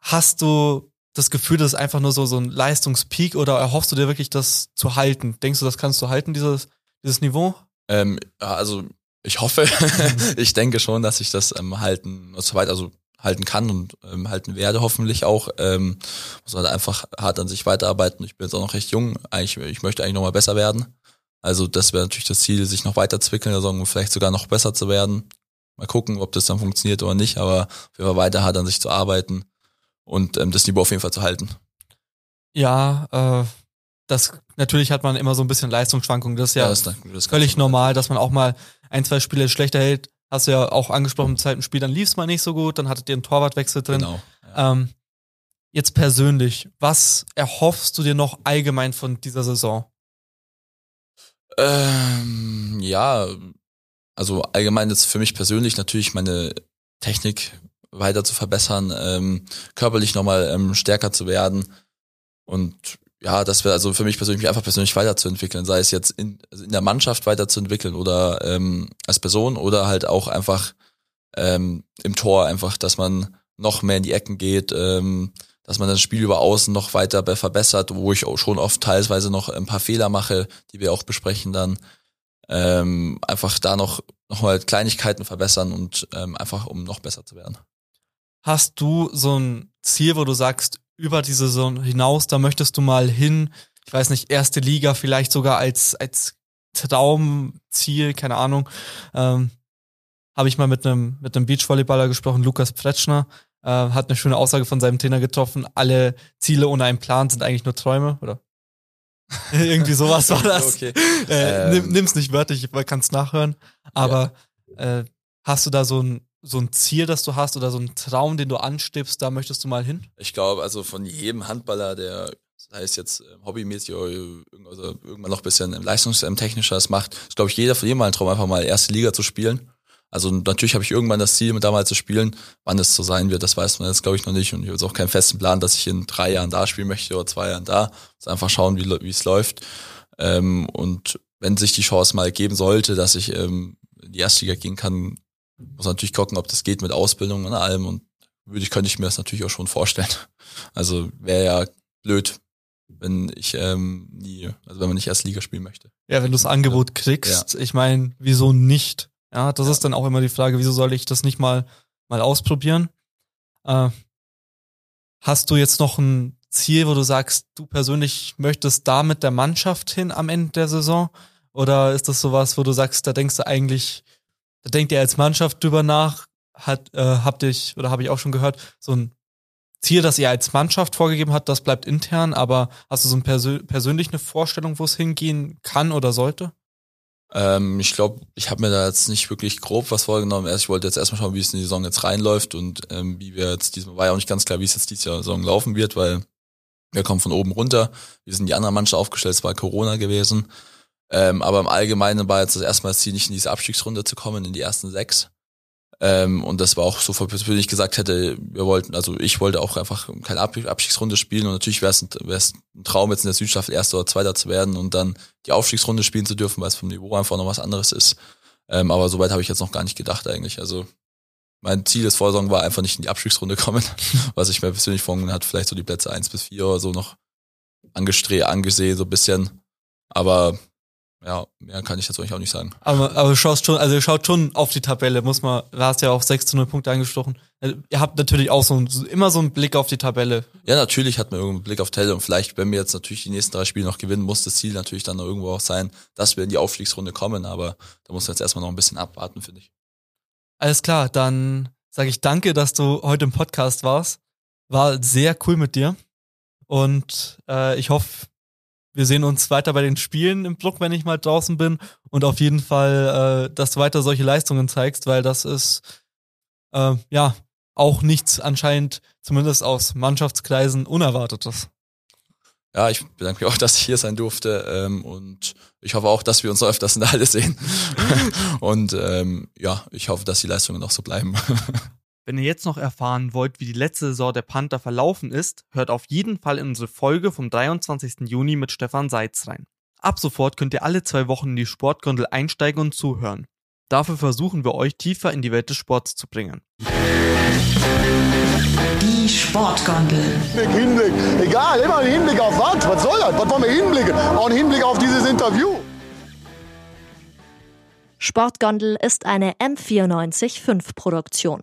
hast du das Gefühl, das ist einfach nur so, so ein Leistungspeak oder erhoffst du dir wirklich, das zu halten? Denkst du, das kannst du halten, dieses, dieses Niveau? ähm, also ich hoffe, ich denke schon, dass ich das ähm, halten, so weit, also halten kann und ähm, halten werde hoffentlich auch. Ähm, muss halt einfach hart an sich weiterarbeiten. Ich bin jetzt auch noch recht jung. Eigentlich, ich möchte eigentlich noch mal besser werden. Also das wäre natürlich das Ziel, sich noch weiterzuentwickeln, also um vielleicht sogar noch besser zu werden. Mal gucken, ob das dann funktioniert oder nicht, aber auf jeden Fall weiter hart an sich zu arbeiten und ähm, das Niveau auf jeden Fall zu halten. Ja, äh, das natürlich hat man immer so ein bisschen Leistungsschwankungen. Das ist ja, das, das ist völlig normal, dass man auch mal ein, zwei Spiele schlechter hält. Hast du ja auch angesprochen, im zweiten Spiel, dann lief es mal nicht so gut, dann hattet ihr einen Torwartwechsel drin. Genau. Ja. Ähm, jetzt persönlich, was erhoffst du dir noch allgemein von dieser Saison? Ähm, ja, also allgemein jetzt für mich persönlich natürlich meine Technik weiter zu verbessern, ähm, körperlich nochmal ähm, stärker zu werden und ja, das wäre also für mich persönlich mich einfach persönlich weiterzuentwickeln, sei es jetzt in, also in der Mannschaft weiterzuentwickeln oder ähm, als Person oder halt auch einfach ähm, im Tor einfach, dass man noch mehr in die Ecken geht, ähm, dass man das Spiel über außen noch weiter be- verbessert, wo ich auch schon oft teilweise noch ein paar Fehler mache, die wir auch besprechen dann. Ähm, einfach da noch, noch mal Kleinigkeiten verbessern und ähm, einfach um noch besser zu werden. Hast du so ein Ziel, wo du sagst, über die Saison hinaus, da möchtest du mal hin, ich weiß nicht, erste Liga vielleicht sogar als, als Traumziel, keine Ahnung. Ähm, Habe ich mal mit einem mit einem Beachvolleyballer gesprochen, Lukas Pretschner, äh, hat eine schöne Aussage von seinem Trainer getroffen, alle Ziele ohne einen Plan sind eigentlich nur Träume, oder? Irgendwie sowas war das. Okay. Äh, Ähm. nimm, nimm's nicht wörtlich, man kann's nachhören. Aber äh, hast du da so ein, so ein Ziel, das du hast oder so ein Traum, den du anstrebst, da möchtest du mal hin? Ich glaube, also von jedem Handballer, der sei es jetzt äh, hobbymäßig oder also irgendwann noch ein bisschen leistungstechnischer das macht, ist glaube ich jeder von jedem mal ein Traum, einfach mal erste Liga zu spielen. Also natürlich habe ich irgendwann das Ziel, mit damals zu spielen. Wann es so sein wird, das weiß man jetzt, glaube ich, noch nicht. Und ich habe jetzt auch keinen festen Plan, dass ich in drei Jahren da spielen möchte oder zwei Jahren da. Also einfach schauen, wie es läuft. Ähm, und wenn sich die Chance mal geben sollte, dass ich ähm, in die Erstliga gehen kann, muss natürlich gucken, ob das geht mit Ausbildung und allem. Und würde ich, könnte ich mir das natürlich auch schon vorstellen. Also wäre ja blöd, wenn ich ähm, nie, also wenn man nicht erst Liga spielen möchte. Ja, wenn du das Angebot kriegst, ja. ich meine, wieso nicht? Ja, das ja. ist dann auch immer die Frage, wieso soll ich das nicht mal, mal ausprobieren? Äh, hast du jetzt noch ein Ziel, wo du sagst, du persönlich möchtest da mit der Mannschaft hin am Ende der Saison? Oder ist das sowas, wo du sagst, da denkst du eigentlich, da denkt ihr als Mannschaft drüber nach, hat, äh, habt ihr, oder habe ich auch schon gehört, so ein Ziel, das ihr als Mannschaft vorgegeben habt, das bleibt intern, aber hast du so ein persö persönlich eine Vorstellung, wo es hingehen kann oder sollte? Ähm, ich glaube, ich habe mir da jetzt nicht wirklich grob was vorgenommen. Erst ich wollte jetzt erstmal schauen, wie es in die Saison jetzt reinläuft und ähm, wie wir jetzt diesmal war ja auch nicht ganz klar, wie es jetzt diese Saison laufen wird, weil wir kommen von oben runter. Wir sind die anderen Mannschaft aufgestellt, es war Corona gewesen. Ähm, aber im Allgemeinen war jetzt das erstmal das Ziel, nicht in diese Abstiegsrunde zu kommen, in die ersten sechs. Ähm, und das war auch so, wenn ich gesagt hätte, wir wollten, also ich wollte auch einfach keine Abstiegsrunde spielen und natürlich wäre es ein, ein Traum, jetzt in der Südstaffel Erster oder Zweiter zu werden und dann die Aufstiegsrunde spielen zu dürfen, weil es vom Niveau einfach noch was anderes ist. Ähm, aber soweit habe ich jetzt noch gar nicht gedacht eigentlich. Also mein Ziel des Vorsaison war einfach nicht in die Abstiegsrunde kommen, was ich mir persönlich vorgenommen hat, vielleicht so die Plätze eins bis vier oder so noch angestrebt, angesehen, so bisschen. Aber ja, mehr kann ich dazu eigentlich auch nicht sagen. Aber, aber du schaust schon, also ihr schaut schon auf die Tabelle, muss man, du hast ja auch 6 zu 0 Punkte angestochen. Also ihr habt natürlich auch so, ein, immer so einen Blick auf die Tabelle. Ja, natürlich hat man einen Blick auf Tabelle und vielleicht, wenn wir jetzt natürlich die nächsten drei Spiele noch gewinnen, muss das Ziel natürlich dann noch irgendwo auch sein, dass wir in die Aufstiegsrunde kommen, aber da muss man jetzt erstmal noch ein bisschen abwarten, finde ich. Alles klar, dann sage ich danke, dass du heute im Podcast warst. War sehr cool mit dir. Und äh, ich hoffe, wir sehen uns weiter bei den Spielen im Block, wenn ich mal draußen bin. Und auf jeden Fall, äh, dass du weiter solche Leistungen zeigst, weil das ist äh, ja auch nichts anscheinend, zumindest aus Mannschaftskreisen, Unerwartetes. Ja, ich bedanke mich auch, dass ich hier sein durfte ähm, und ich hoffe auch, dass wir uns öfters in der Halle sehen. und ähm, ja, ich hoffe, dass die Leistungen noch so bleiben. Wenn ihr jetzt noch erfahren wollt, wie die letzte Saison der Panther verlaufen ist, hört auf jeden Fall in unsere Folge vom 23. Juni mit Stefan Seitz rein. Ab sofort könnt ihr alle zwei Wochen in die Sportgondel einsteigen und zuhören. Dafür versuchen wir euch tiefer in die Welt des Sports zu bringen. Die Sportgondel. Hinblick, egal, immer ein Hinblick auf was? Was soll das? Was wollen wir hinblicken? Auch ein Hinblick auf dieses Interview. Sportgondel ist eine M945 Produktion.